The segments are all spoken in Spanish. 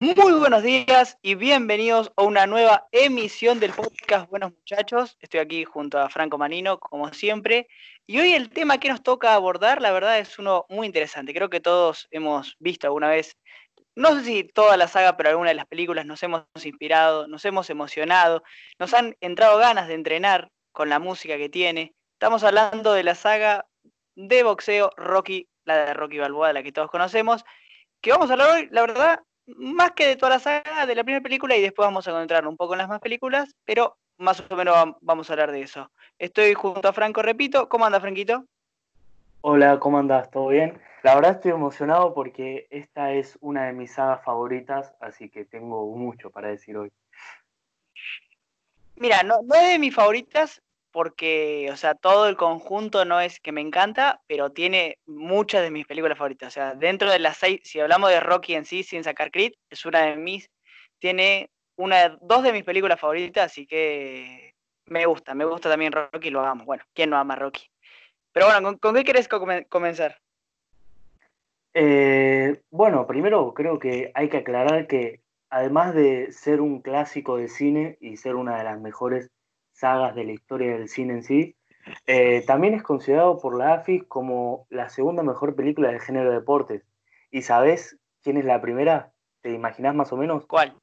Muy buenos días y bienvenidos a una nueva emisión del podcast Buenos Muchachos. Estoy aquí junto a Franco Manino, como siempre. Y hoy el tema que nos toca abordar, la verdad, es uno muy interesante. Creo que todos hemos visto alguna vez, no sé si toda la saga, pero alguna de las películas nos hemos inspirado, nos hemos emocionado, nos han entrado ganas de entrenar con la música que tiene. Estamos hablando de la saga de boxeo Rocky, la de Rocky Balboa, la que todos conocemos, que vamos a hablar hoy, la verdad, más que de toda la saga de la primera película y después vamos a encontrar un poco en las más películas, pero más o menos vamos a hablar de eso. Estoy junto a Franco, repito. ¿Cómo anda, Franquito? Hola, ¿cómo andas? ¿Todo bien? La verdad estoy emocionado porque esta es una de mis sagas favoritas, así que tengo mucho para decir hoy. Mira, no, no es de mis favoritas, porque, o sea, todo el conjunto no es que me encanta, pero tiene muchas de mis películas favoritas. O sea, dentro de las seis, si hablamos de Rocky en sí, sin sacar Creed, es una de mis, tiene una, dos de mis películas favoritas, así que me gusta, me gusta también Rocky, lo amo. Bueno, ¿quién no ama Rocky? Pero bueno, ¿con, qué querés comenzar? Eh, bueno, primero creo que hay que aclarar que además de ser un clásico de cine y ser una de las mejores sagas de la historia del cine en sí. Eh, también es considerado por la AFI como la segunda mejor película del género de deportes. ¿Y sabes quién es la primera? ¿Te imaginas más o menos? ¿Cuál?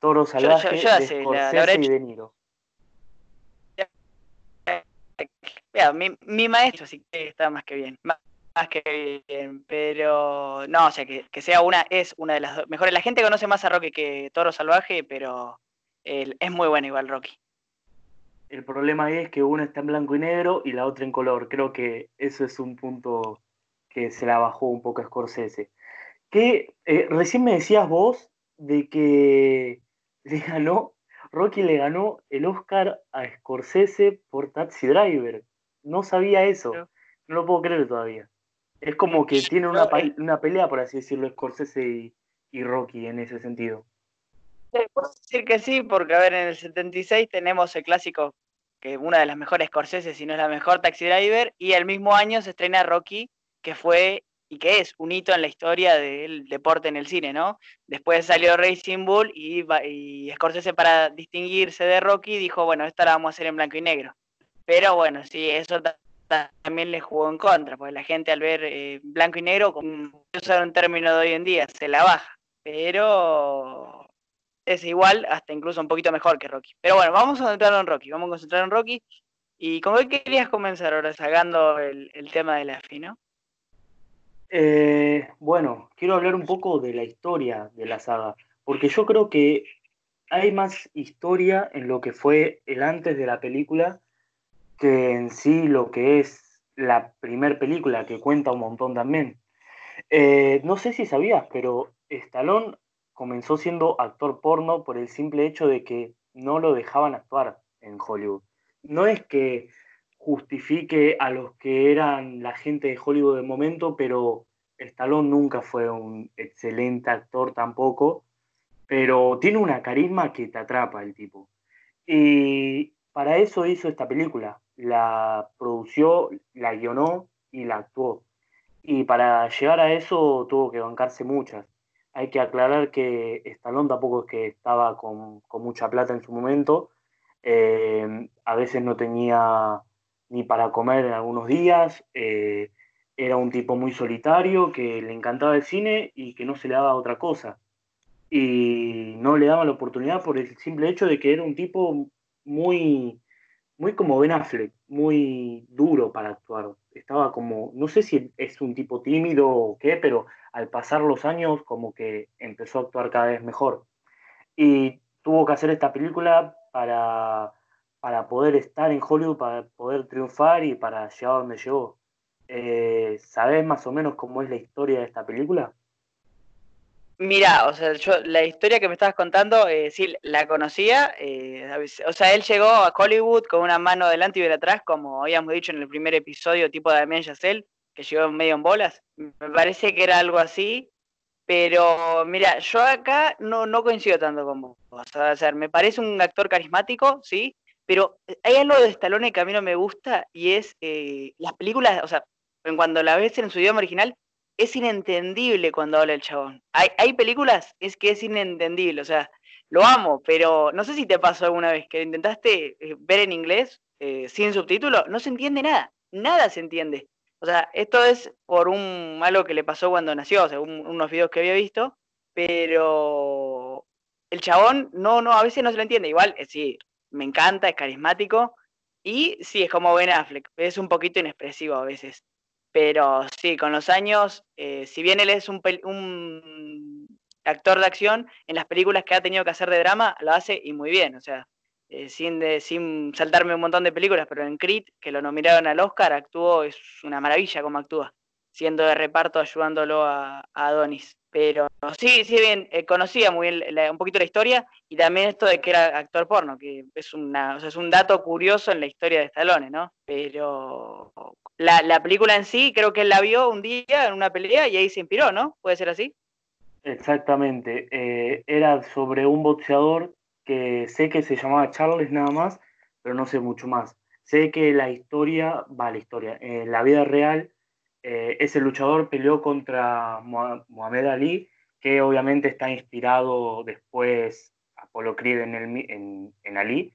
Toro Salvaje de Scorsese y De Niro. mi, mi, maestro sí que está más que bien. Más, que bien. Pero no, o sea, que, que, sea una, es una de las mejores. La gente conoce más a Rocky que Toro Salvaje, pero es muy bueno igual Rocky. El problema es que una está en blanco y negro y la otra en color. Creo que eso es un punto que se la bajó un poco a Scorsese. Que eh, recién me decías vos de que le ganó, Rocky le ganó el Oscar a Scorsese por Taxi Driver. No sabía eso. No lo puedo creer todavía. Es como que tiene una, una pelea, por así decirlo, Scorsese y Rocky en ese sentido. Puedo decir que sí, porque a ver, en el 76 tenemos el clásico, que es una de las mejores Scorsese, si no es la mejor Taxi Driver, y el mismo año se estrena Rocky, que fue y que es un hito en la historia del deporte en el cine, ¿no? Después salió Racing Bull y, y Scorsese para distinguirse de Rocky dijo, bueno, esta la vamos a hacer en blanco y negro. Pero bueno, sí, eso también le jugó en contra, porque la gente al ver eh, blanco y negro, como usar un término de hoy en día, se la baja. Pero es igual, hasta incluso un poquito mejor que Rocky. Pero bueno, vamos a concentrarnos en Rocky, vamos a concentrar en Rocky. ¿Y con qué querías comenzar ahora, sacando el, tema de la FI, no? Eh, bueno, quiero hablar un poco de la historia de la saga, porque yo creo que hay más historia en lo que fue el antes de la película que en sí lo que es la primer película, que cuenta un montón también. Eh, no sé si sabías, pero Stallone comenzó siendo actor porno por el simple hecho de que no lo dejaban actuar en Hollywood. No es que justifique a los que eran la gente de Hollywood de momento, pero Stallone nunca fue un excelente actor tampoco, pero tiene una carisma que te atrapa el tipo. Y para eso hizo esta película. La produció, la guionó y la actuó. Y para llegar a eso tuvo que bancarse muchas. Hay que aclarar que Stallone tampoco es que estaba con, mucha plata en su momento. Eh, a veces no tenía ni para comer en algunos días. Eh, era un tipo muy solitario que le encantaba el cine y que no se le daba otra cosa. Y no le daban la oportunidad por el simple hecho de que era un tipo muy, muy como Ben Affleck, muy duro para actuar. Estaba como, no sé si es un tipo tímido o qué, pero al pasar los años como que empezó a actuar cada vez mejor. Y tuvo que hacer esta película para, para poder estar en Hollywood, para poder triunfar y para llegar a donde llegó. Eh, ¿Sabes más o menos cómo es la historia de esta película? Mira, o sea, yo la historia que me estabas contando, eh, sí, la conocía. Eh, o sea, él llegó a Hollywood con una mano delante y de atrás, como habíamos dicho en el primer episodio, tipo de Damien Chazelle, que llegó medio en bolas. Me parece que era algo así. Pero mira, yo acá no, no coincido tanto con vos. O sea, me parece un actor carismático, sí, Pero hay algo de Stallone que a mí no me gusta y es eh, las películas, o sea, cuando la ves en su idioma original, es inentendible cuando habla el chabón. Hay, películas es que es inentendible, o sea, lo amo, pero no sé si te pasó alguna vez que intentaste eh, ver en inglés eh, sin subtítulo, no se entiende nada, nada se entiende. O sea, esto es por un algo que le pasó cuando nació, según unos videos que había visto, pero el chabón no, no, a veces no se lo entiende. Igual, eh, sí, me encanta, es carismático y sí, es como Ben Affleck, es un poquito inexpresivo a veces. Pero sí, con los años, eh, si bien él es un, actor de acción, en las películas que ha tenido que hacer de drama, lo hace y muy bien. O sea, eh, sin, de, sin saltarme un montón de películas, pero en Creed, que lo nominaron al Oscar, actuó, es una maravilla como actúa, siendo de reparto ayudándolo a, Adonis. Pero sí, sí, bien, eh, conocía muy bien un poquito la historia y también esto de que era actor porno, que es, una, o sea, es un dato curioso en la historia de Stallone, ¿no? Pero la, la película en sí, creo que él la vio un día en una pelea y ahí se inspiró, ¿no? ¿Puede ser así? Exactamente. Eh, era sobre un boxeador que sé que se llamaba Charles nada más, pero no sé mucho más. Sé que la historia, va, la historia, en la vida real, eh, ese luchador peleó contra Muhammad Ali, que obviamente está inspirado después Apolo Creed en, el, en, Ali,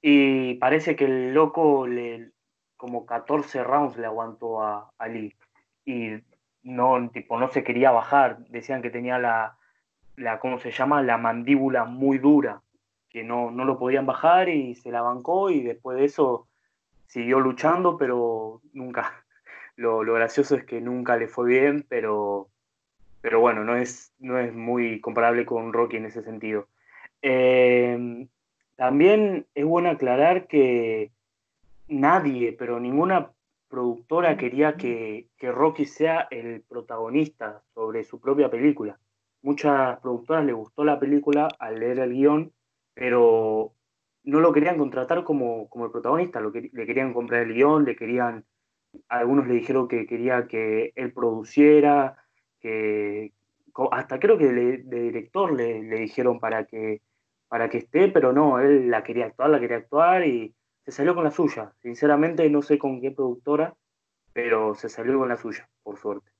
y parece que el loco le, como 14 rounds le aguantó a Ali, y no, tipo, no se quería bajar, decían que tenía la, la, ¿cómo se llama? La mandíbula muy dura, que no, no lo podían bajar y se la bancó y después de eso siguió luchando, pero nunca, lo, gracioso es que nunca le fue bien, pero, pero bueno, no es, no es muy comparable con Rocky en ese sentido. Em, también es bueno aclarar que nadie, pero ninguna productora quería que, que, Rocky sea el protagonista sobre su propia película. Muchas productoras le gustó la película al leer el guion pero no lo querían contratar como, el protagonista, lo que, le querían comprar el guion, le querían, algunos le dijeron que quería que él produciera, que hasta creo que de, director le, dijeron para que, para que esté, pero no, él la quería actuar, la quería actuar y se salió con la suya. Sinceramente no sé con qué productora, pero se salió con la suya, por suerte.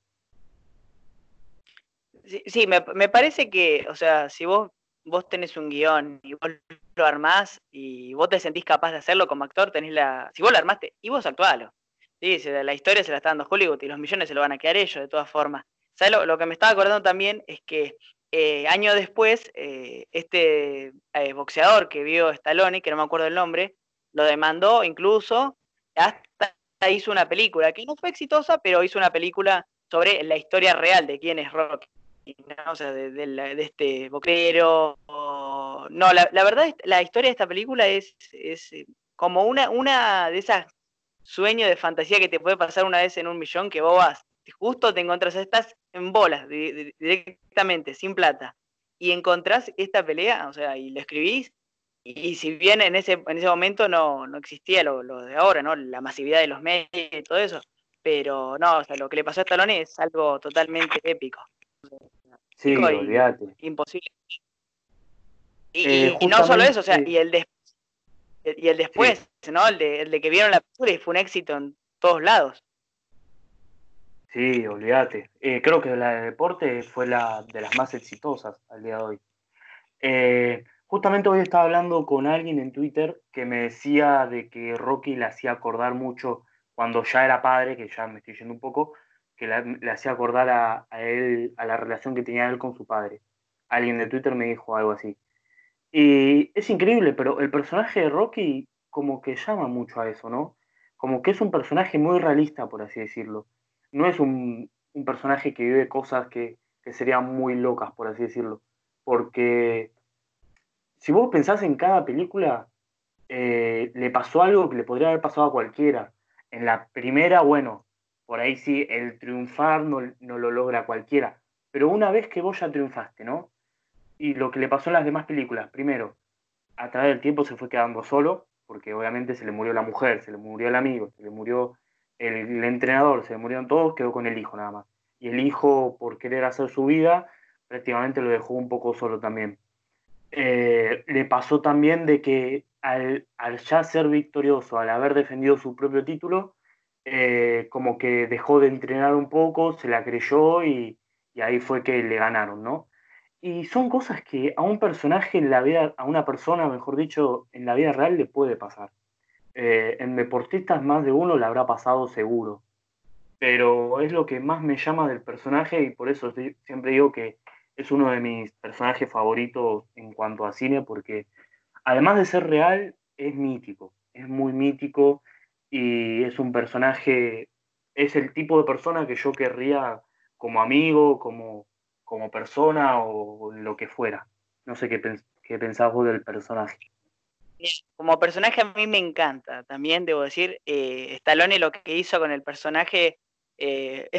Sí, me, me parece que, o sea, si vos vos tenés un guion y vos lo armás y vos te sentís capaz de hacerlo como actor, tenés la. Si vos lo armaste, y vos actualo. Sí, la historia se la está dando Hollywood y los millones se lo van a quedar ellos, de todas formas. ¿Sabes lo, que me estaba acordando también? Es que eh, años después, eh, este eh, boxeador que vio Stallone, que no me acuerdo el nombre, lo demandó incluso, hasta hizo una película, que no fue exitosa, pero hizo una película sobre la historia real de quién es Rocky. O sea, de, este boxero. No, la, verdad, la historia de esta película es, es eh, como una, una de esas sueños de fantasía que te puede pasar una vez en un millón, que vos vas, justo te encontrás, estás en bolas directamente, sin plata, y encontrás esta pelea, o sea, y lo escribís, y, si bien en ese, en ese momento no, no existía lo, lo, de ahora, ¿no? La masividad de los medios y todo eso, pero no, o sea, lo que le pasó a Stallone es algo totalmente épico. Sí, olvídate. Imposible. Y, eh, no solo eso, o sea, y el, y el después, ¿no? El de, el de que vieron la película y fue un éxito en todos lados. Sí, olvídate. Eh, creo que la de deporte fue la de las más exitosas al día de hoy. Eh, justamente hoy estaba hablando con alguien en Twitter que me decía de que Rocky le hacía acordar mucho cuando ya era padre, que ya me estoy yendo un poco, que le hacía acordar a, él, a la relación que tenía él con su padre. Alguien de Twitter me dijo algo así. Y es increíble, pero el personaje de Rocky como que llama mucho a eso, ¿no? Como que es un personaje muy realista, por así decirlo. No es un, personaje que vive cosas que, serían muy locas, por así decirlo. Porque si vos pensás en cada película, eh, le pasó algo que le podría haber pasado a cualquiera. En la primera, bueno, por ahí sí, el triunfar no, lo logra cualquiera. Pero una vez que vos ya triunfaste, ¿no? Y lo que le pasó en las demás películas, primero, a través del tiempo se fue quedando solo, porque obviamente se le murió la mujer, se le murió el amigo, se le murió el, entrenador, se le murieron todos, quedó con el hijo nada más. Y el hijo, por querer hacer su vida, prácticamente lo dejó un poco solo también. Eh, le pasó también de que al, ya ser victorioso, al haber defendido su propio título, eh, como que dejó de entrenar un poco, se la creyó y, ahí fue que le ganaron, ¿no? Y son cosas que a un personaje en la vida, a una persona, mejor dicho, en la vida real le puede pasar. Eh, en deportistas más de uno le habrá pasado seguro. Pero es lo que más me llama del personaje y por eso siempre digo que es uno de mis personajes favoritos en cuanto a cine porque además de ser real, es mítico, es muy mítico y es un personaje, es el tipo de persona que yo querría como amigo, como, como persona o lo que fuera. No sé qué, qué pensás vos del personaje. Como personaje a mí me encanta, también debo decir, eh, Stallone lo que hizo con el personaje eh,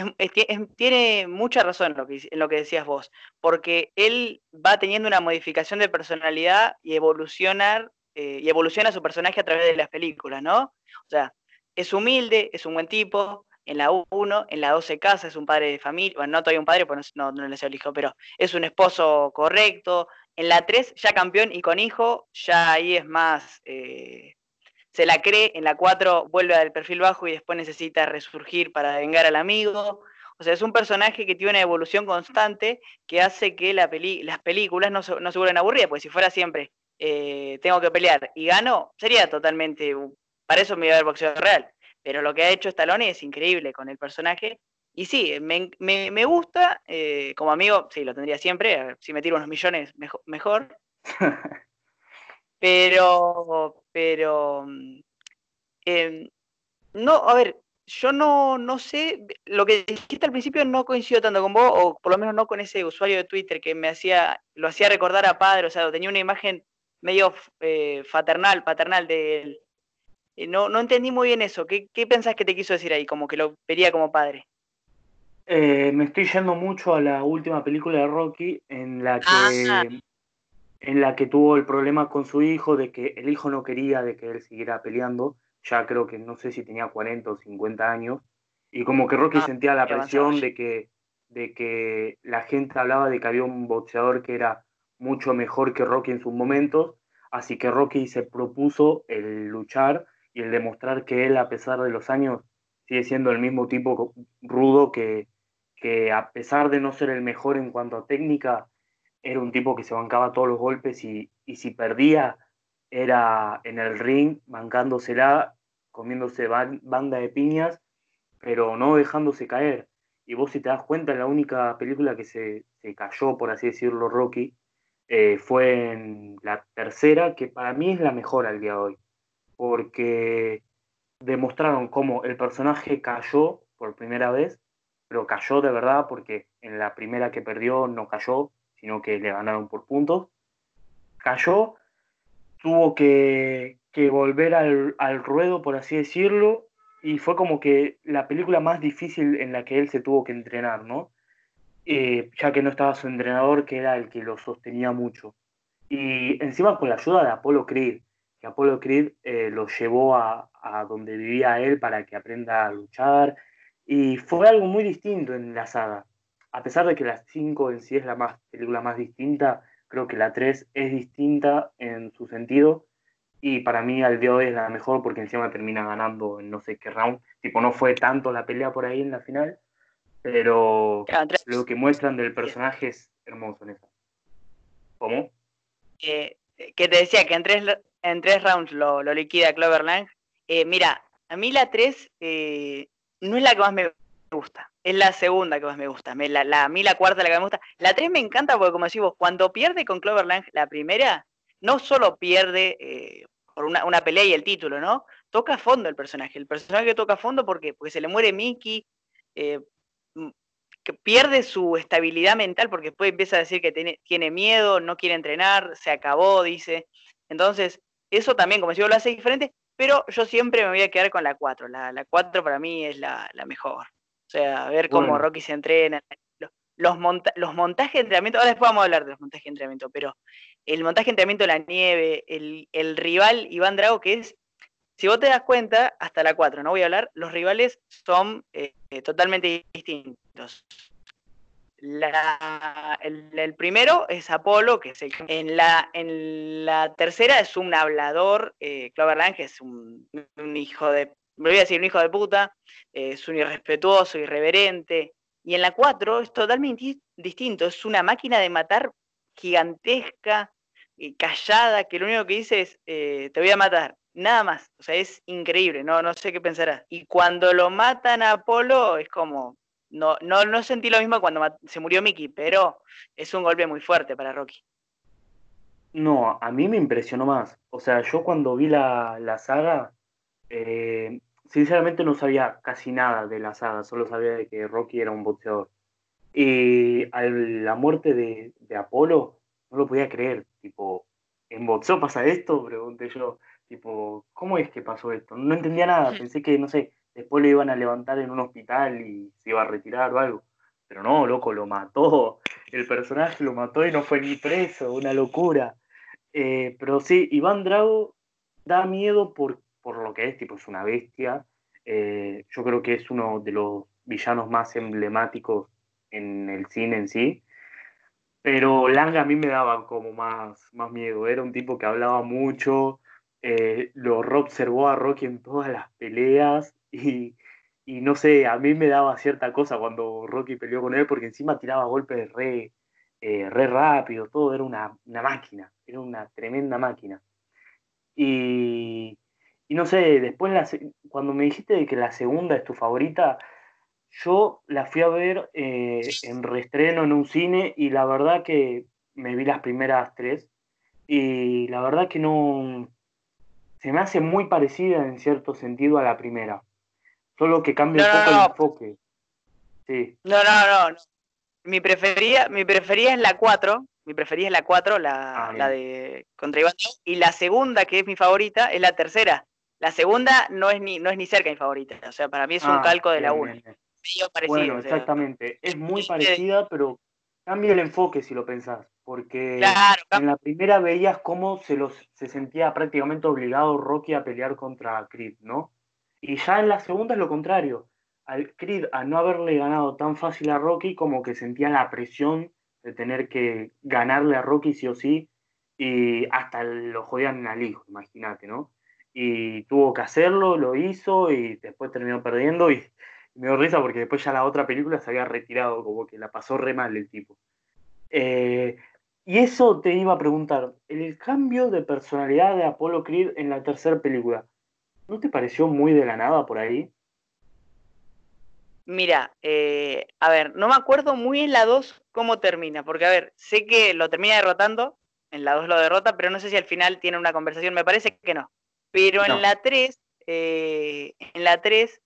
tiene mucha razón en lo, que, en lo que decías vos, porque él va teniendo una modificación de personalidad y evolucionar eh, y evoluciona su personaje a través de las películas, ¿no? O sea, es humilde, es un buen tipo, en la 1, en la 2 se casa, es un padre de familia, bueno, no todavía un padre, pues no, no le sé el hijo, pero es un esposo correcto, en la 3 ya campeón y con hijo, ya ahí es más, eh, se la cree, en la 4 vuelve al perfil bajo y después necesita resurgir para vengar al amigo. O sea, es un personaje que tiene una evolución constante que hace que la las películas no se, no se vuelvan aburridas, porque si fuera siempre eh, tengo que pelear y gano, sería totalmente, para eso me iba a ver boxeo real. Pero lo que ha hecho Stallone es increíble con el personaje. Y sí, me, gusta, eh, como amigo, sí, lo tendría siempre, si me tiro unos millones, mejor. mejor. Pero, pero, mm, em, no, a ver, yo no, no sé, lo que dijiste al principio no coincido tanto con vos, o por lo menos no con ese usuario de Twitter que me hacía, lo hacía recordar a padre, o sea, tenía una imagen medio eh, fraternal, paternal de él. Eh, no, no entendí muy bien eso. ¿Qué, ¿Qué pensás que te quiso decir ahí? Como que lo vería como padre. Eh, me estoy yendo mucho a la última película de Rocky, en la que ah en la que tuvo el problema con su hijo de que el hijo no quería de que él siguiera peleando, ya creo que no sé si tenía 40 o 50 años, y como que Rocky ah, sentía la presión de que, de que la gente hablaba de que había un boxeador que era mucho mejor que Rocky en sus momentos, así que Rocky se propuso el luchar y el demostrar que él a pesar de los años sigue siendo el mismo tipo rudo que, que a pesar de no ser el mejor en cuanto a técnica, era un tipo que se bancaba todos los golpes y, si perdía era en el ring, bancándosela, comiéndose banda de piñas, pero no dejándose caer. Y vos si te das cuenta, la única película que se, cayó, por así decirlo, Rocky, eh, fue en la tercera, que para mí es la mejor al día de hoy, porque demostraron cómo el personaje cayó por primera vez, pero cayó de verdad porque en la primera que perdió no cayó, sino que le ganaron por puntos. Cayó, tuvo que, volver al, ruedo, por así decirlo, y fue como que la película más difícil en la que él se tuvo que entrenar, ¿no? Eh, ya que no estaba su entrenador, que era el que lo sostenía mucho. Y encima con la ayuda de Apolo Creed, que Apolo Creed eh, lo llevó a, a, donde vivía él para que aprenda a luchar. Y fue algo muy distinto en la saga a pesar de que la 5 en sí es la más, película más distinta, creo que la 3 es distinta en su sentido y para mí al día de hoy es la mejor porque encima termina ganando en no sé qué round. Tipo, no fue tanto la pelea por ahí en la final, pero lo que muestran del personaje es hermoso en eso. ¿Cómo? que te decía que en tres, en tres rounds lo, liquida Clover Lang. Eh, mira, a mí la 3 eh, no es la que más me gusta. Es la segunda que más me gusta. la, a mí la cuarta la que me gusta. La tres me encanta porque, como decimos, cuando pierde con Clover Lang la primera, no solo pierde eh, por una, pelea y el título, ¿no? Toca a fondo el personaje. El personaje toca a fondo porque, porque se le muere Mickey, eh, que pierde su estabilidad mental porque después empieza a decir que tiene, tiene miedo, no quiere entrenar, se acabó, dice. Entonces, eso también, como decimos, lo hace diferente, pero yo siempre me voy a quedar con la 4. La, la 4 para mí es la, la mejor. O sea, ver cómo Rocky se entrena, los, los montajes de entrenamiento, ahora después vamos a hablar de los montajes de entrenamiento, pero el montaje de entrenamiento de la nieve, el, rival Iván Drago, que es, si vos te das cuenta, hasta la 4, no voy a hablar, los rivales son eh, totalmente distintos. El, primero es Apolo, que es en, la, en la tercera es un hablador, eh, Cloverland, que es un, hijo de, me voy a decir un hijo de puta, eh, es un irrespetuoso, irreverente. Y en la cuatro es totalmente distinto, es una máquina de matar gigantesca, callada, que lo único que dice es, eh, te voy a matar, nada más. O sea, es increíble, no, no sé qué pensarás. Y cuando lo matan a Apolo, es como, no, no, no sentí lo mismo cuando se murió Mickey, pero es un golpe muy fuerte para Rocky. No, a mí me impresionó más. O sea, yo cuando vi la, saga, eh, sinceramente no sabía casi nada de la saga, solo sabía de que Rocky era un boxeador. Y a la muerte de, de Apolo, no lo podía creer. Tipo, ¿en boxeo pasa esto? Pregunté yo. Tipo, ¿cómo es que pasó esto? No entendía nada. Pensé que, no sé, después lo iban a levantar en un hospital y se iba a retirar o algo. Pero no, loco, lo mató. El personaje lo mató y no fue ni preso, una locura. Eh, pero sí, Iván Drago da miedo por, por lo que es, tipo, es una bestia. Eh, yo creo que es uno de los villanos más emblemáticos en el cine en sí. Pero Lang a mí me daba como más, más miedo. Era un tipo que hablaba mucho, eh, lo observó a Rocky en todas las peleas y, no sé, a mí me daba cierta cosa cuando Rocky peleó con él porque encima tiraba golpes re, eh, re rápido, todo era una, máquina, era una tremenda máquina. Y, no sé, después cuando me dijiste que la segunda es tu favorita, yo la fui a ver eh, en reestreno en un cine y la verdad que me vi las primeras tres y la verdad que no se me hace muy parecida en cierto sentido a la primera. Solo que cambia un poco el enfoque. Sí. No, no, no. Mi preferida, mi preferida es la 4. Mi preferida es la 4, la, ah, la de contra Iván. Y la segunda, que es mi favorita, es la tercera. La segunda no es ni, no es ni cerca mi favorita. O sea, para mí es un ah, calco de la 1. Bueno, exactamente. Es muy parecida, pero cambia el enfoque si lo pensás. Porque en la primera veías cómo se, los, se sentía prácticamente obligado Rocky a pelear contra Creed, ¿no? Y ya en la segunda es lo contrario. Al Creed, al no haberle ganado tan fácil a Rocky, como que sentía la presión de tener que ganarle a Rocky sí o sí, y hasta lo jodían al hijo, imagínate, ¿no? Y tuvo que hacerlo, lo hizo, y después terminó perdiendo, y me dio risa porque después ya la otra película se había retirado, como que la pasó re mal el tipo. Eh, y eso te iba a preguntar, el cambio de personalidad de Apollo Creed en la tercera película, ¿No te pareció muy de la nada por ahí? Mira, eh, a ver, no me acuerdo muy en la 2 cómo termina, porque a ver, sé que lo termina derrotando, en la 2 lo derrota, pero no sé si al final tiene una conversación, me parece que no. Pero en la 3, eh, en la 3,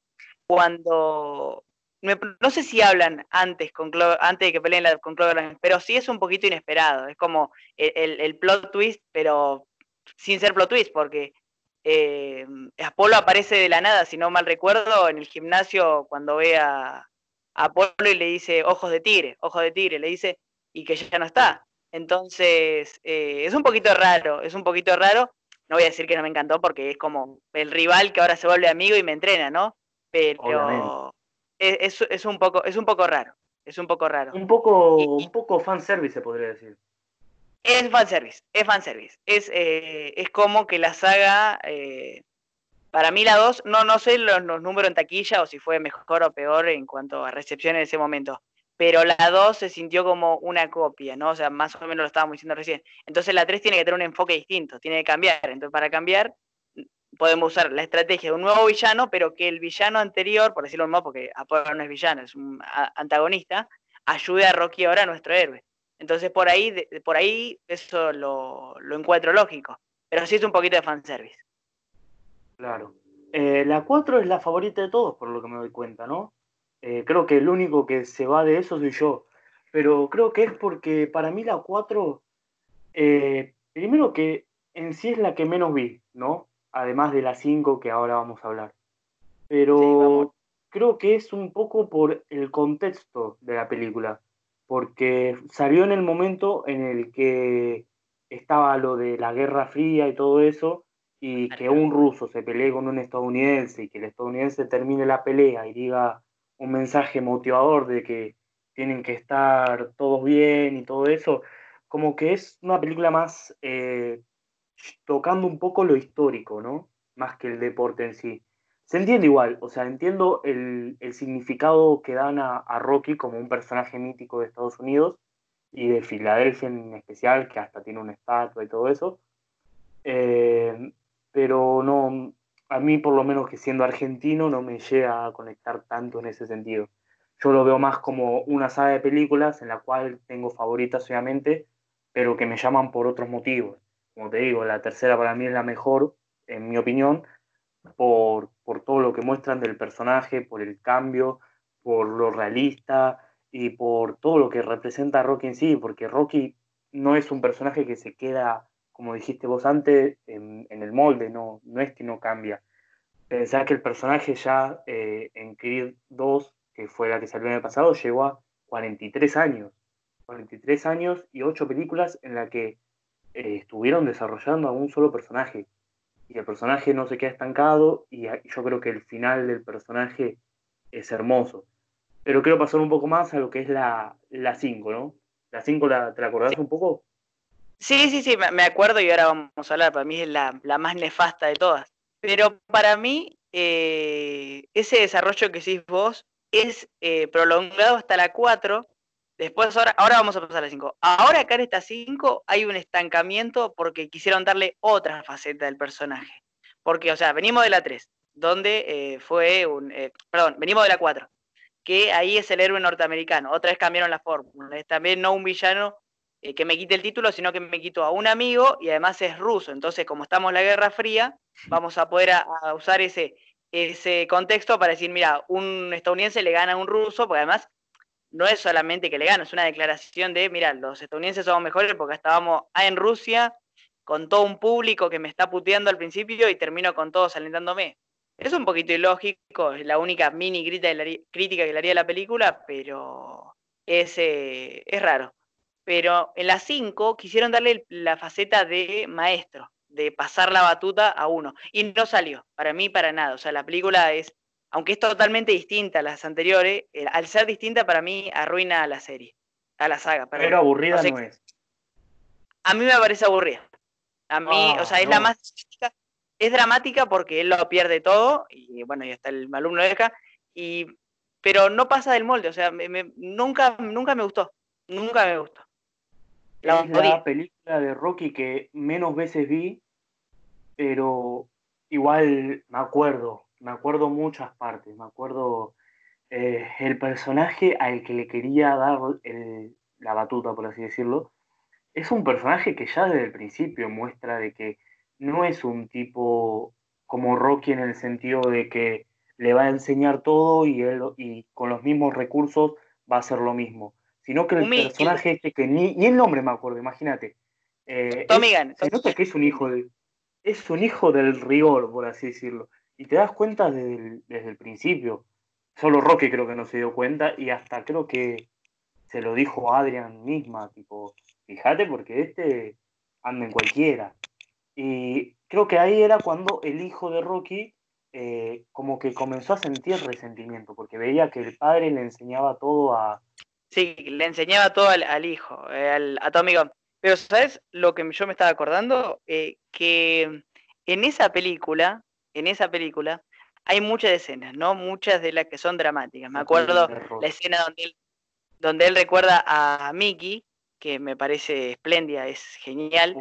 cuando... no sé si hablan antes, con antes de que peleen con Cloverland, pero sí es un poquito inesperado, es como el, el plot twist, pero sin ser plot twist, porque eh, Apolo aparece de la nada, si no mal recuerdo, en el gimnasio cuando ve a, Apolo y le dice ojos de tigre, ojos de tigre, le dice, y que ya no está. Entonces, eh, es un poquito raro, es un poquito raro. No voy a decir que no me encantó porque es como el rival que ahora se vuelve amigo y me entrena, ¿no? Pero es, es, un poco, es un poco raro. Es un poco raro. Un poco, un poco fanservice, se podría decir. Es fanservice, es fanservice. Es, eh, es como que la saga, eh, para mí la 2, no, no sé los, números en taquilla o si fue mejor o peor en cuanto a recepción en ese momento, pero la 2 se sintió como una copia, ¿no? O sea, más o menos lo estábamos diciendo recién. Entonces la 3 tiene que tener un enfoque distinto, tiene que cambiar. Entonces para cambiar podemos usar la estrategia de un nuevo villano, pero que el villano anterior, por decirlo mismo, porque Apolo no es villano, es un antagonista, ayude a Rocky ahora, nuestro héroe. Entonces por ahí, por ahí eso lo, encuentro lógico. Pero sí es un poquito de fanservice. Claro. Eh, la 4 es la favorita de todos, por lo que me doy cuenta, ¿no? Eh, creo que el único que se va de eso soy yo. Pero creo que es porque para mí la 4, eh, primero que en sí es la que menos vi, ¿no? Además de la 5 que ahora vamos a hablar. Pero creo que es un poco por el contexto de la película porque salió en el momento en el que estaba lo de la Guerra Fría y todo eso, y que un ruso se pelee con un estadounidense y que el estadounidense termine la pelea y diga un mensaje motivador de que tienen que estar todos bien y todo eso, como que es una película más eh, tocando un poco lo histórico, ¿no? Más que el deporte en sí. Se entiende igual, o sea, entiendo el, significado que dan a, Rocky como un personaje mítico de Estados Unidos y de Filadelfia en especial, que hasta tiene una estatua y todo eso. Eh, pero no, a mí por lo menos que siendo argentino no me llega a conectar tanto en ese sentido. Yo lo veo más como una saga de películas en la cual tengo favoritas obviamente, pero que me llaman por otros motivos. Como te digo, la tercera para mí es la mejor, en mi opinión, por, por todo lo que muestran del personaje, por el cambio, por lo realista y por todo lo que representa Rocky en sí, porque Rocky no es un personaje que se queda como dijiste vos antes, en, el molde, no, no es que no cambia. Pensar que el personaje ya eh, en Creed 2, que fue la que salió en el pasado, llegó a 43 años. 43 años y 8 películas en las que eh, estuvieron desarrollando a un solo personaje. Y el personaje no se queda estancado y yo creo que el final del personaje es hermoso. Pero quiero pasar un poco más a lo que es la 5, ¿no? La 5, la, ¿te la acordás un poco? Sí, sí, sí, me acuerdo y ahora vamos a hablar. Para mí es la, más nefasta de todas. Pero para mí, eh, ese desarrollo que hiciste vos es eh, prolongado hasta la 4. Después, ahora, ahora vamos a pasar a la 5. Ahora acá en esta 5 hay un estancamiento porque quisieron darle otra faceta del personaje. Porque, o sea, venimos de la 3, donde eh, fue un. perdón, venimos de la 4, que ahí es el héroe norteamericano. Otra vez cambiaron la fórmula. Es también no un villano eh, que me quite el título, sino que me quito a un amigo y además es ruso. Entonces, como estamos en la Guerra Fría, vamos a poder usar ese, ese contexto para decir, mira, un estadounidense le gana a un ruso, porque además no es solamente que le gana, es una declaración de, mira, los estadounidenses somos mejores porque estábamos en Rusia con todo un público que me está puteando al principio y termino con todos alentándome. Es un poquito ilógico, es la única mini crítica que le haría a la película, pero es, eh, es raro pero en las 5 quisieron darle la faceta de maestro, de pasar la batuta a uno, y no salió, para mí para nada, o sea, la película es, aunque es totalmente distinta a las anteriores, eh, al ser distinta para mí arruina a la serie, a la saga. Pero aburrida no, es. A mí me parece aburrida. A mí, o sea, es la más es dramática porque él lo pierde todo, y bueno, y hasta el alumno deja, y, pero no pasa del molde, o sea, nunca, nunca me gustó, nunca me gustó. La es la película de Rocky que menos veces vi, pero igual me acuerdo, me acuerdo muchas partes, me acuerdo eh, el personaje al que le quería dar la batuta, por así decirlo, es un personaje que ya desde el principio muestra de que no es un tipo como Rocky en el sentido de que le va a enseñar todo y, él, y con los mismos recursos va a hacer lo mismo sino que el personaje este que ni, ni, el nombre me acuerdo, imagínate. Eh, Tommy Se nota que es un hijo de, es un hijo del rigor, por así decirlo. Y te das cuenta desde el, desde el principio. Solo Rocky creo que no se dio cuenta y hasta creo que se lo dijo Adrian misma, tipo, fíjate porque este anda en cualquiera. Y creo que ahí era cuando el hijo de Rocky eh, como que comenzó a sentir resentimiento, porque veía que el padre le enseñaba todo a, Sí, le enseñaba todo al, hijo, eh, al, a tu amigo. Pero, ¿sabes lo que yo me estaba acordando? Eh, que en esa película, en esa película, hay muchas escenas, ¿no? Muchas de las que son dramáticas. Me acuerdo la escena donde él, donde él recuerda a Mickey, que me parece espléndida, es genial.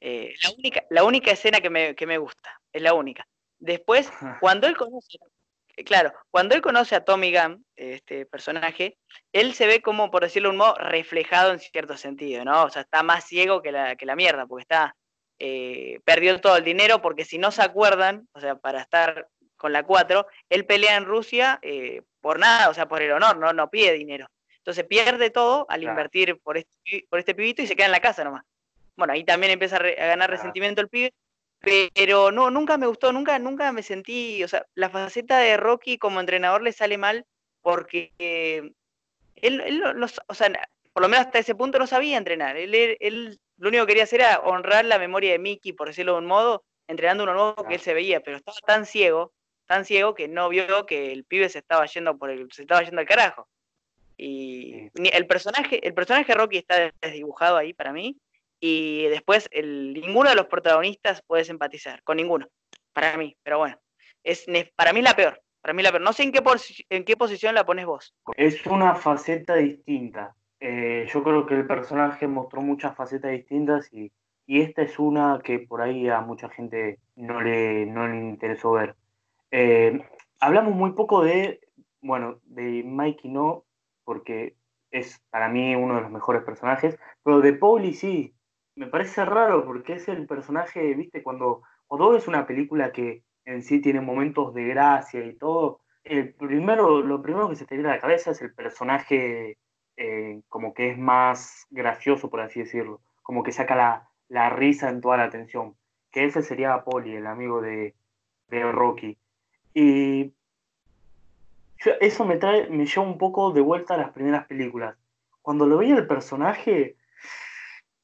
Eh, la, única, la única escena que me, que me gusta, es la única. Después, cuando él conoce claro, cuando él conoce a Tommy Gunn, este personaje, él se ve como, por decirlo de un modo, reflejado en cierto sentido, ¿no? O sea, está más ciego que la, que la mierda, porque está, eh, perdió todo el dinero, porque si no se acuerdan, o sea, para estar con la 4, él pelea en Rusia eh, por nada, o sea, por el honor, no, no pide dinero. Entonces pierde todo al invertir por este, por este pibito y se queda en la casa nomás. Bueno, ahí también empieza a, ganar resentimiento el pibe, pero no, nunca me gustó, nunca, nunca me sentí, o sea, la faceta de Rocky como entrenador le sale mal porque él, él o sea, por lo menos hasta ese punto no sabía entrenar. Él, él, lo único que quería hacer era honrar la memoria de Mickey, por decirlo de un modo, entrenando uno nuevo que él se veía, pero estaba tan ciego, tan ciego que no vio que el pibe se estaba yendo por el, se estaba yendo al carajo. Y el personaje, el personaje Rocky está desdibujado ahí para mí. Y después el, ninguno de los protagonistas puedes empatizar, con ninguno, para mí. Pero bueno, es, para mí la peor. Para mí la peor. No sé en qué, en qué posición la pones vos. Es una faceta distinta. Eh, yo creo que el personaje mostró muchas facetas distintas y, y, esta es una que por ahí a mucha gente no le, no le interesó ver. Eh, hablamos muy poco de, bueno, de Mikey no, porque es para mí uno de los mejores personajes, pero de Pauli sí, me parece raro porque es el personaje, viste, cuando, cuando ves una película que en sí tiene momentos de gracia y todo, el primero, lo primero que se te viene a la cabeza es el personaje eh, como que es más gracioso, por así decirlo, como que saca la, la risa en toda la atención, que ese sería Poli, el amigo de, de Rocky. Y eso me trae, me lleva un poco de vuelta a las primeras películas. Cuando lo veía el personaje,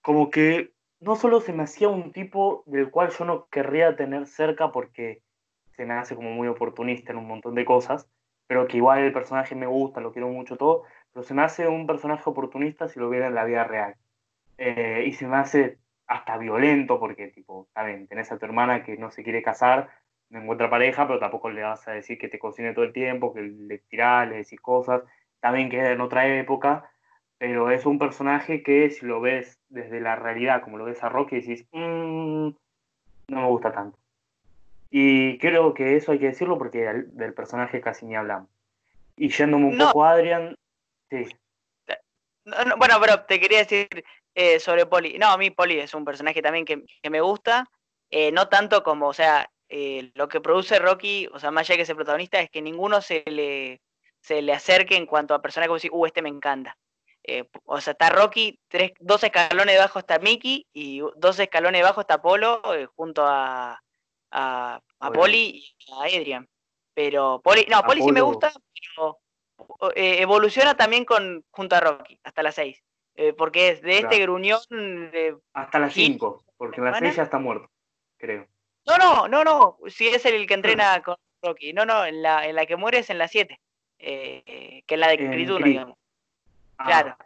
como que no solo se me hacía un tipo del cual yo no querría tener cerca porque se me hace como muy oportunista en un montón de cosas, pero que igual el personaje me gusta, lo quiero mucho todo, pero se me hace un personaje oportunista si lo viera en la vida real. Eh, y se me hace hasta violento porque, tipo, saben, tenés a tu hermana que no se quiere casar, no encuentra pareja, pero tampoco le vas a decir que te cocine todo el tiempo, que le tirás, le decís cosas. También queda en otra época, pero es un personaje que si lo ves desde la realidad, como lo ves a Rocky, decís, mmm, no me gusta tanto. Y creo que eso hay que decirlo porque del, personaje casi ni hablamos. Y yéndome un poco a Adrian, sí. bueno, pero te quería decir eh, sobre Poli. No, a mí Poli es un personaje también que, me gusta. Eh, no tanto como, o sea, eh, lo que produce Rocky, o sea, más allá de que es el protagonista, es que ninguno se le, se le acerque en cuanto a personajes como decir, uh, este me encanta. Eh, o sea, está Rocky, tres, dos escalones debajo está Mickey y dos escalones debajo está Polo eh, junto a, a, a Poli y a Adrian. Pero Poli, no, Poli sí me gusta, pero evoluciona también con junto a Rocky, hasta las seis. porque es de este gruñón de... Hasta las cinco, porque la seis ya está muerto, creo. No, no, no, no. Si es el que entrena con Rocky. No, no, en la, en la que muere es en la 7. Eh, que es la de Creed digamos. Ah. claro.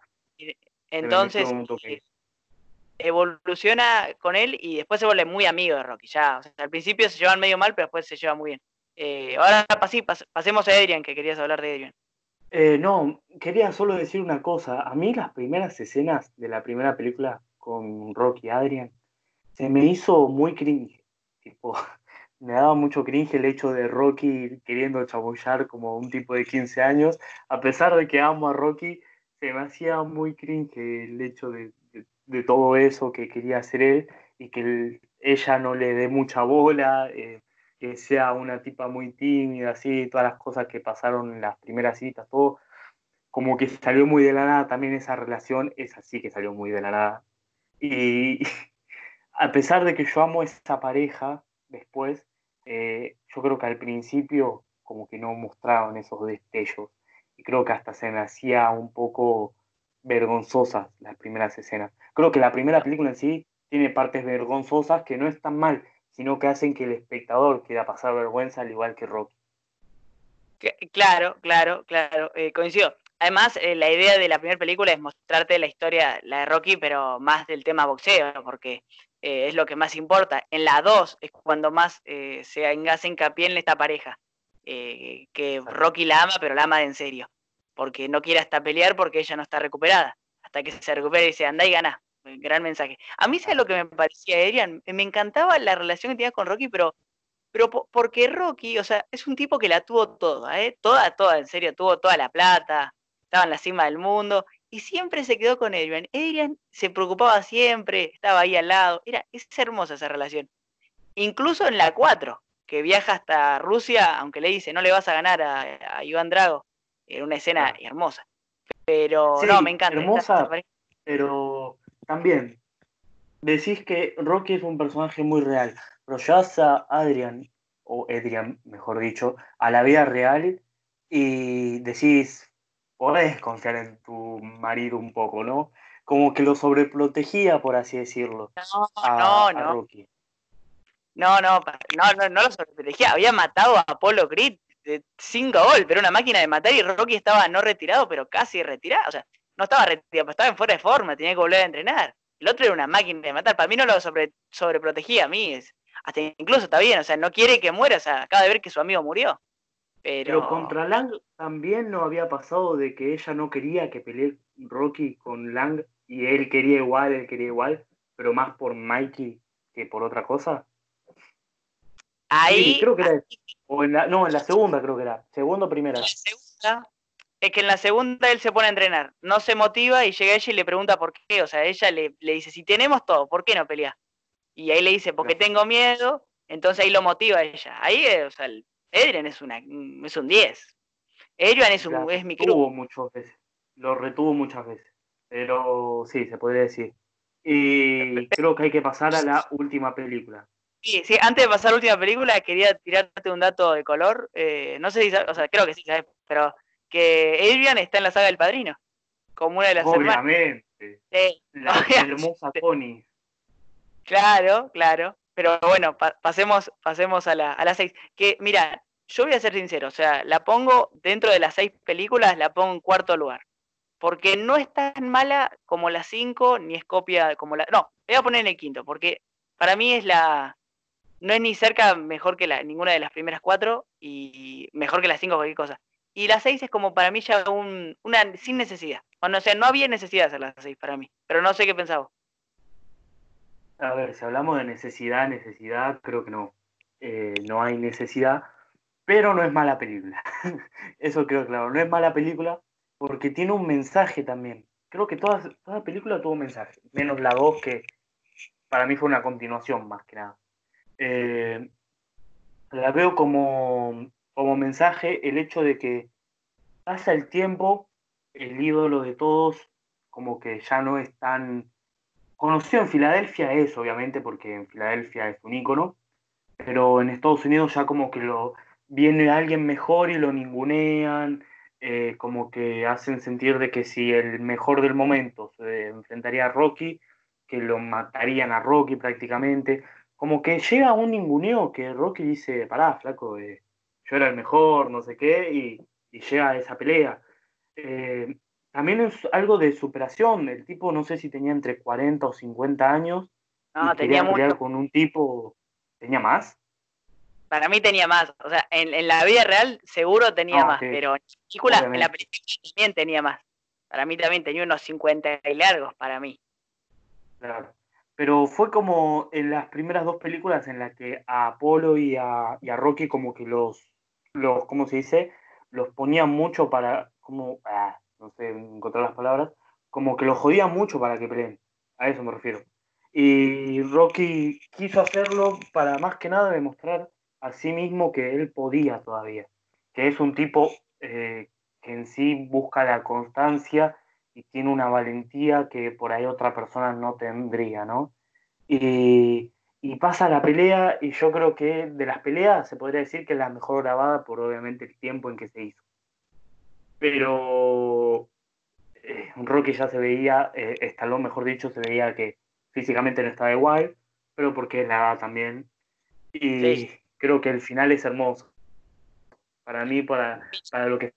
Entonces, eh, evoluciona con él y después se vuelve muy amigo de Rocky. Ya, o sea, al principio se llevan medio mal, pero después se lleva muy bien. Eh, ahora sí, pasemos a Adrian, que querías hablar de Adrian. No, quería solo decir una cosa. A mí las primeras escenas de la primera película con Rocky y Adrian se me hizo muy cringe. Tipo, me daba mucho cringe el hecho de Rocky queriendo chabullar como un tipo de 15 años. A pesar de que amo a Rocky, se me hacía muy cringe el hecho de, todo eso que quería hacer él y que ella no le dé mucha bola, eh, que sea una tipa muy tímida, así, todas las cosas que pasaron en las primeras citas, todo. Como que salió muy de la nada también esa relación, es así que salió muy de la nada. Y, a pesar de que yo amo esa pareja después, eh, yo creo que al principio como que no mostraban esos destellos y creo que hasta se me hacía un poco vergonzosas las primeras escenas. Creo que la primera película en sí tiene partes vergonzosas que no están mal, sino que hacen que el espectador quiera pasar vergüenza al igual que Rocky. Claro, claro, claro, eh, coincido. Además, eh, la idea de la primera película es mostrarte la historia, la de Rocky, pero más del tema boxeo, porque eh, es lo que más importa. En la 2 es cuando más se hace hincapié en esta pareja, que Rocky la ama, pero la ama de en serio, porque no quiere hasta pelear porque ella no está recuperada. Hasta que se recupera y dice, anda y gana. Gran mensaje. A mí, ¿sabes lo que me parecía, Adrian? Me encantaba la relación que tenía con Rocky, pero, pero porque Rocky, o sea, es un tipo que la tuvo toda, ¿eh? Toda, toda, en serio, tuvo toda la plata, estaba en la cima del mundo, y siempre se quedó con Adrian. Adrian se preocupaba siempre, estaba ahí al lado, era, es hermosa esa relación. Incluso en la 4, que viaja hasta Rusia, aunque le dice, no le vas a ganar a, Iván Drago, era una escena hermosa. Pero no, me encanta. Hermosa, pero también decís que Rocky es un personaje muy real, pero a Adrian, o Adrian, mejor dicho, a la vida real y decís, podés confiar en tu marido un poco, ¿no? Como que lo sobreprotegía, por así decirlo. No, no, no. No, no, no, no, lo sobreprotegía. Había matado a Apolo Creed de 5 gol, pero una máquina de matar y Rocky estaba no retirado, pero casi retirado. O sea, no estaba retirado, estaba en fuera de forma, tenía que volver a entrenar. El otro era una máquina de matar. Para mí no lo sobre, sobreprotegía a mí. Hasta incluso está bien, o sea, no quiere que muera, o sea, acaba de ver que su amigo murió. Pero... pero contra Lang también no había pasado de que ella no quería que pelee Rocky con Lang y él quería igual, él quería igual, pero más por Mikey que por otra cosa. Ahí. creo que era. O en la, no, en la segunda creo que era. Segunda o primera. La segunda, es que en la segunda él se pone a entrenar, no se motiva y llega ella y le pregunta por qué. O sea, ella le, le dice: Si tenemos todo, ¿por qué no peleas? Y ahí le dice: Porque tengo miedo. Entonces ahí lo motiva a ella. Ahí, o sea, el Adrian es, una, es un 10. Adrian es, un, es mi muchas veces. Lo retuvo muchas veces. Pero sí, se podría decir. Y creo que hay que pasar a la última película. Sí, sí, antes de pasar a la última película, quería tirarte un dato de color. Eh, no sé si o sea, creo que sí sabes, pero que Adrian está en la saga del padrino, como una de las Obviamente. Sí, la hermosa Tony. Claro, claro. Pero bueno, pasemos, pasemos a la, a la seis. Que, mira, yo voy a ser sincero, o sea, la pongo dentro de las seis películas, la pongo en cuarto lugar. Porque no es tan mala como la cinco, ni es copia como la. No, voy a poner en el quinto, porque para mí es la, no es ni cerca mejor que la, ninguna de las primeras cuatro y mejor que las cinco cualquier cosa. Y la seis es como para mí ya un, una sin necesidad. O, sea, no había necesidad de hacer la seis para mí. Pero no sé qué pensaba. A ver, si hablamos de necesidad, necesidad, creo que no. Eh, no hay necesidad, pero no es mala película. Eso creo claro. No es mala película porque tiene un mensaje también. Creo que toda, toda película tuvo mensaje, menos la dos que para mí fue una continuación más que nada. Eh, la veo como, como mensaje el hecho de que pasa el tiempo, el ídolo de todos, como que ya no es tan conocido en Filadelfia, es obviamente, porque en Filadelfia es un ícono, pero en Estados Unidos ya como que lo viene alguien mejor y lo ningunean, eh, como que hacen sentir de que si el mejor del momento se enfrentaría a Rocky, que lo matarían a Rocky prácticamente como que llega un ninguneo que Rocky dice, pará, flaco, eh, yo era el mejor, no sé qué, y, llega a esa pelea. Eh, también es algo de superación, el tipo no sé si tenía entre 40 o 50 años. No, tenía mucho. con un tipo, ¿tenía más? Para mí tenía más, o sea, en, la vida real seguro tenía ah, más, pero en, en la película también tenía más. Para mí también tenía unos 50 y largos, para mí. Claro pero fue como en las primeras dos películas en las que a Apolo y a, Rocky como que los, los, ¿cómo se dice? Los ponían mucho para, como, ah, no sé encontrar las palabras, como que los jodían mucho para que peleen, a eso me refiero. Y Rocky quiso hacerlo para más que nada demostrar a sí mismo que él podía todavía, que es un tipo eh, que en sí busca la constancia y tiene una valentía que por ahí otra persona no tendría, ¿no? Y, pasa la pelea y yo creo que de las peleas se podría decir que es la mejor grabada por obviamente el tiempo en que se hizo. Pero eh, Rocky ya se veía, eh, Stallone mejor dicho, se veía que físicamente no estaba igual, pero porque es la edad también. Y creo que el final es hermoso. Para mí, para, para lo que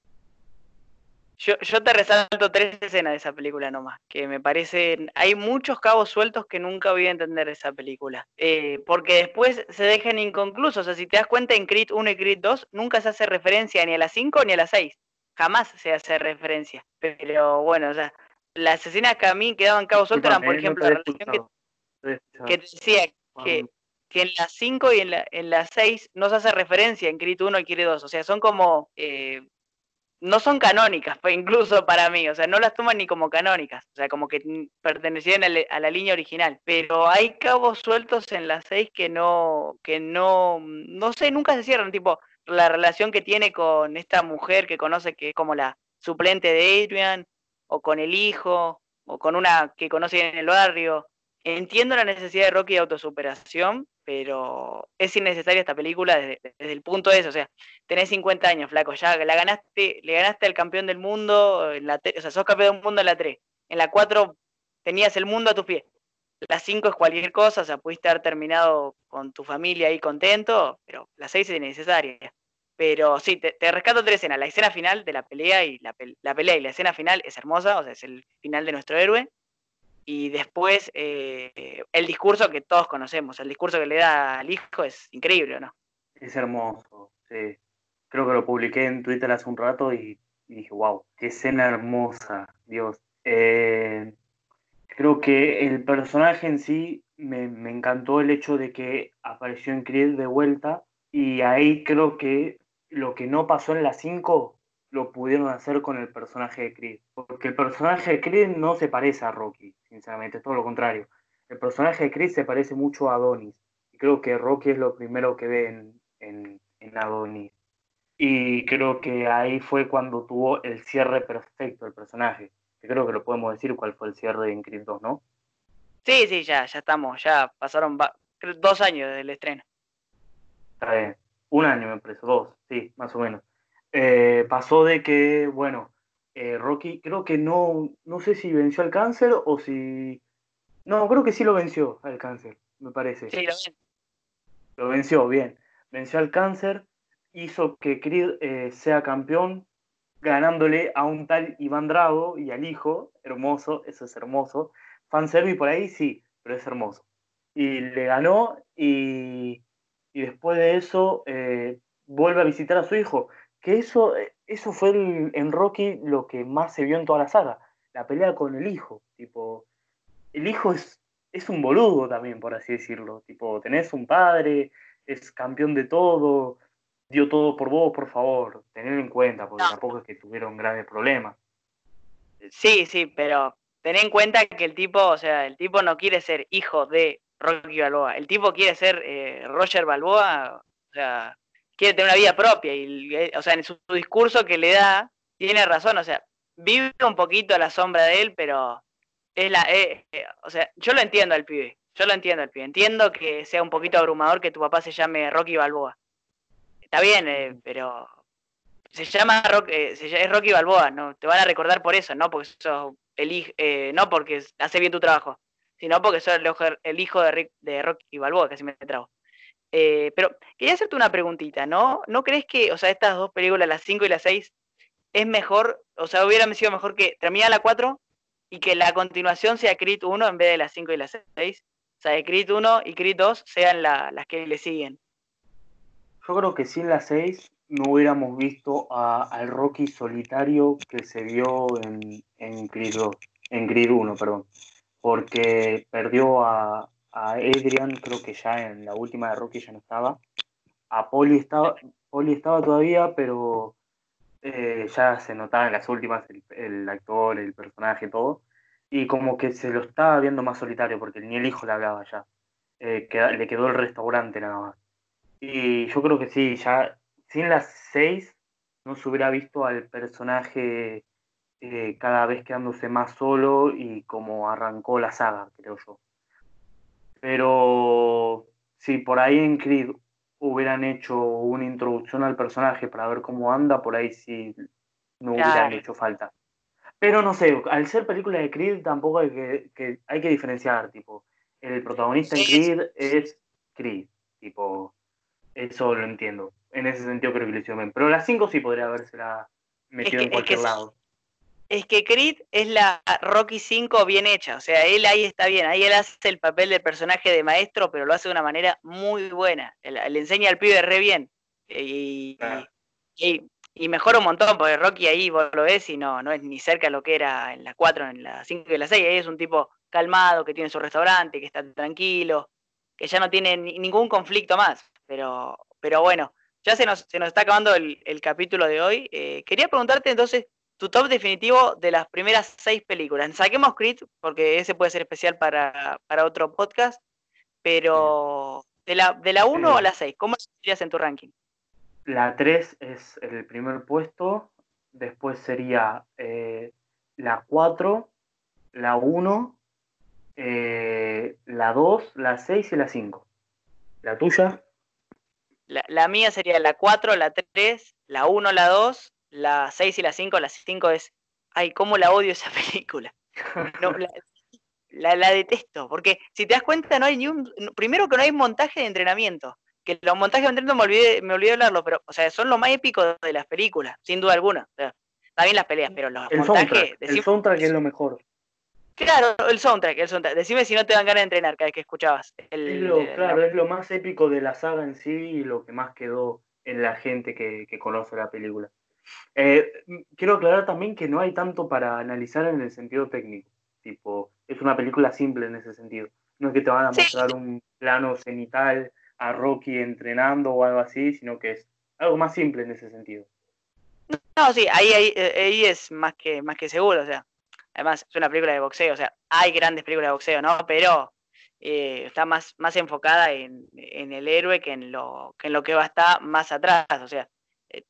yo, yo te resalto tres escenas de esa película nomás, que me parecen... Hay muchos cabos sueltos que nunca voy a entender de esa película, eh, porque después se dejan inconclusos. O sea, si te das cuenta, en Creed 1 y Creed 2 nunca se hace referencia ni a la 5 ni a la 6. Jamás se hace referencia. Pero bueno, o sea, las escenas que a mí quedaban cabos sueltos eran, por ejemplo, la relación que, te decía que, que en la 5 y en la, en la 6 no se hace referencia en Creed 1 y Creed 2. O sea, son como eh, no son canónicas, incluso para mí, o sea, no las toman ni como canónicas, o sea, como que pertenecían a, la línea original, pero hay cabos sueltos en las seis que no, que no, no sé, nunca se cierran, tipo, la relación que tiene con esta mujer que conoce que es como la suplente de Adrian, o con el hijo, o con una que conoce en el barrio. Entiendo la necesidad de Rocky de autosuperación, pero es innecesaria esta película desde, el punto de eso, o sea, tenés 50 años, flaco, ya la ganaste, le ganaste al campeón del mundo, en la o sea, sos campeón del mundo en la 3, en la 4 tenías el mundo a tus pies, la 5 es cualquier cosa, o sea, pudiste haber terminado con tu familia ahí contento, pero la 6 es innecesaria. Pero sí, te, rescato tres escenas. La escena final de la pelea y la, pelea y la escena final es hermosa, o sea, es el final de nuestro héroe. Y después eh, el discurso que todos conocemos, el discurso que le da al hijo es increíble, ¿no? Es hermoso, sí. Creo que lo publiqué en Twitter hace un rato y, dije, wow, qué escena hermosa, Dios. Eh, creo que el personaje en sí me, me, encantó el hecho de que apareció en Creed de vuelta y ahí creo que lo que no pasó en las 5 lo pudieron hacer con el personaje de Creed. Porque el personaje de Creed no se parece a Rocky, sinceramente, todo lo contrario. El personaje de Creed se parece mucho a Adonis. Y creo que Rocky es lo primero que ve en, en, en Adonis. Y creo que ahí fue cuando tuvo el cierre perfecto el personaje. Que creo que lo podemos decir cuál fue el cierre en Creed 2, ¿no? Sí, sí, ya, ya estamos, ya pasaron dos años del estreno. Está bien. Un año me parece, dos, sí, más o menos. Eh, pasó de que, bueno, eh, Rocky creo que no, no sé si venció al cáncer o si... No, creo que sí lo venció al cáncer, me parece. Sí, lo, lo venció, bien. Venció al cáncer, hizo que Creed eh, sea campeón, ganándole a un tal Iván Drago y al hijo, hermoso, eso es hermoso. Fanservice por ahí, sí, pero es hermoso. Y le ganó y, y después de eso vuelve a visitar a su hijo que eso, eso fue en Rocky lo que más se vio en toda la saga, la pelea con el hijo, tipo, el hijo es, es un boludo también, por así decirlo, tipo, tenés un padre, es campeón de todo, dio todo por vos, por favor, tener en cuenta, porque tampoco es que tuvieron graves problemas. Sí, sí, pero ten en cuenta que el tipo, o sea, el tipo no quiere ser hijo de Rocky Balboa, el tipo quiere ser eh, Roger Balboa, o sea, quiere tener una vida propia y, eh, o sea, en su, discurso que le da, tiene razón, o sea, vive un poquito a la sombra de él, pero es la, eh, eh, o sea, yo lo entiendo al pibe, yo lo entiendo al pibe, entiendo que sea un poquito abrumador que tu papá se llame Rocky Balboa. Está bien, pero se llama Rock, es Rocky Balboa, no te van a recordar por eso, no porque sos el no porque hace bien tu trabajo, sino porque sos el, hijo de, de Rocky Balboa, que se me trago. Eh, pero quería hacerte una preguntita, ¿no? ¿No crees que, o sea, estas dos películas, las 5 y las 6, es mejor, o sea, hubiera sido mejor que termina la 4 y que la continuación sea Creed 1 en vez de las 5 y las 6? O sea, de Creed 1 y Creed 2 sean las que le siguen. Yo creo que sin las 6 no hubiéramos visto al Rocky solitario que se vio en, en Creed 2, en Creed 1, perdón, porque perdió a, a Adrian, creo que ya en la última de Rocky ya no estaba. A Poli estaba, Poli estaba todavía, pero eh, ya se notaba en las últimas el, actor, el personaje, todo. Y como que se lo estaba viendo más solitario, porque ni el hijo le hablaba ya. Eh, le quedó el restaurante nada más. Y yo creo que sí, ya sin las seis no se hubiera visto al personaje eh, cada vez quedándose más solo y como arrancó la saga, creo yo. Pero si por ahí en Creed hubieran hecho una introducción al personaje para ver cómo anda, por ahí sí no hubieran hecho falta. Pero no sé, al ser película de Creed tampoco hay que, hay que diferenciar, tipo, el protagonista en Creed es Creed, tipo, eso lo entiendo. En ese sentido creo que lo hicieron bien. Pero las 5 sí podría haberse metido en cualquier lado es que Creed es la Rocky 5 bien hecha, o sea, él ahí está bien, ahí él hace el papel del personaje de maestro, pero lo hace de una manera muy buena, le enseña al pibe re bien, y, y, mejora un montón, porque Rocky ahí vos lo ves y no, no es ni cerca de lo que era en la 4, en la 5 y la 6, ahí es un tipo calmado, que tiene su restaurante, que está tranquilo, que ya no tiene ningún conflicto más, pero, pero bueno, ya se nos, se nos está acabando el, capítulo de hoy, eh, quería preguntarte entonces, tu top definitivo de las primeras seis películas. Saquemos Creed, porque ese puede ser especial para, otro podcast, pero de la, de la 1 a la 6, ¿cómo serías en tu ranking? La 3 es el primer puesto, después sería eh, la 4, la 1, eh, la 2, la 6 y la 5. ¿La tuya? La, la, mía sería la 4, la 3, la 1, la 2, la 6 y la 5, la 5 es, ay, cómo la odio esa película. la, la, detesto, porque si te das cuenta, no hay ni un, primero que no hay montaje de entrenamiento. que los montajes de me olvidé, me olvidé hablarlo, pero, o sea, son lo más épico de las películas, sin duda alguna. O sea, bien las peleas, pero los el montajes. Soundtrack, el soundtrack es lo mejor. Claro, el soundtrack, el soundtrack. Decime si no te dan ganas de entrenar cada vez que escuchabas. El, claro, es lo más épico de la saga en sí y lo que más quedó en la gente que, conoce la película. Eh, quiero aclarar también que no hay tanto para analizar en el sentido técnico. Tipo, es una película simple en ese sentido. No es que te van a mostrar un plano cenital a Rocky entrenando o algo así, sino que es algo más simple en ese sentido. No, sí, ahí, ahí, ahí es más que, más que seguro, o sea, Además, es una película de boxeo, o sea, hay grandes películas de boxeo, ¿no? Pero eh, está más, más enfocada en, el héroe que en, lo, que en lo que va a estar más atrás. O sea,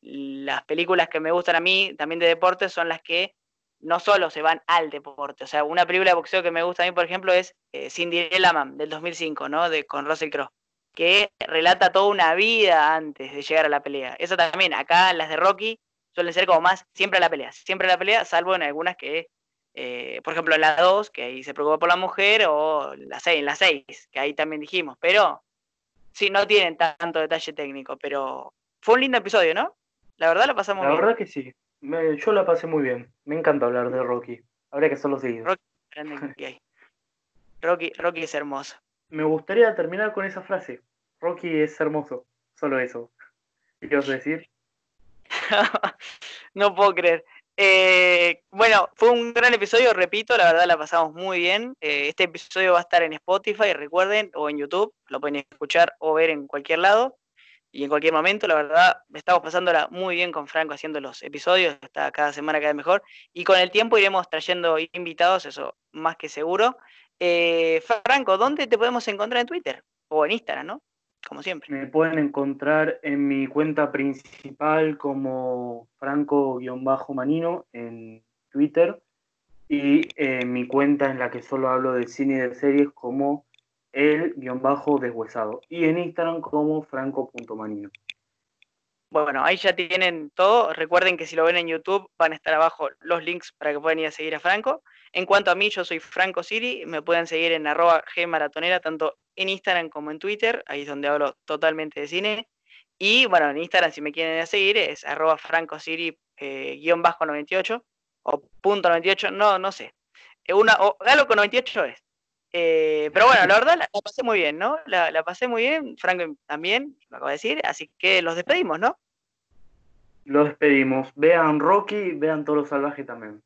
las películas que me gustan a mí también de deporte son las que no solo se van al deporte. O sea, una película de boxeo que me gusta a mí, por ejemplo, es eh, Cinderella Man del 2005, ¿no? De, con Russell Crowe, que relata toda una vida antes de llegar a la pelea. Eso también, acá las de Rocky suelen ser como más siempre a la pelea, siempre a la pelea, salvo en algunas que eh, por ejemplo, la 2, que ahí se preocupa por la mujer, o la 6, la 6, que ahí también dijimos, pero sí, no tienen tanto detalle técnico, pero fue un lindo episodio, ¿no? La verdad la pasamos bien. La verdad que sí, yo la pasé muy bien, me encanta hablar de Rocky, habría que hacerlo seguido. Rocky, Rocky, Rocky es hermoso. Me gustaría terminar con esa frase, Rocky es hermoso, solo eso. ¿Qué quiero decir? no puedo creer. Eh, bueno, fue un gran episodio, repito, la verdad la pasamos muy bien. Eh, este episodio va a estar en Spotify, recuerden, o en YouTube, lo pueden escuchar o ver en cualquier lado y en cualquier momento. La verdad, estamos pasándola muy bien con Franco haciendo los episodios, está cada semana cada vez mejor. Y con el tiempo iremos trayendo invitados, eso más que seguro. Eh, Franco, ¿dónde te podemos encontrar en Twitter? O en Instagram, ¿no? como siempre. Me pueden encontrar en mi cuenta principal como Franco-Manino en Twitter y en mi cuenta en la que solo hablo de cine y de series como el-deshuesado y en Instagram como franco.manino. Bueno, ahí ya tienen todo. Recuerden que si lo ven en YouTube van a estar abajo los links para que puedan ir a seguir a Franco. En cuanto a mí, yo soy Franco Siri. Me pueden seguir en arroba gmaratonera, tanto en Instagram como en Twitter. Ahí es donde hablo totalmente de cine. Y bueno, en Instagram, si me quieren seguir, es arroba francosiri eh, guion bajo 98 o punto 98, no, no sé. Eh, una, o Galo con 98 es. Eh, pero bueno, la verdad la, pasé muy bien, ¿no? La, la, pasé muy bien, Franco también, lo acabo de decir, así que los despedimos, ¿no? Los despedimos. Vean Rocky, vean Toro Salvaje también.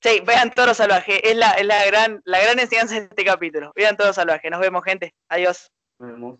Sí, vean Toro Salvaje, es la, es la, gran, la gran enseñanza de este capítulo. Vean Toro Salvaje, nos vemos gente, adiós. Nos vemos.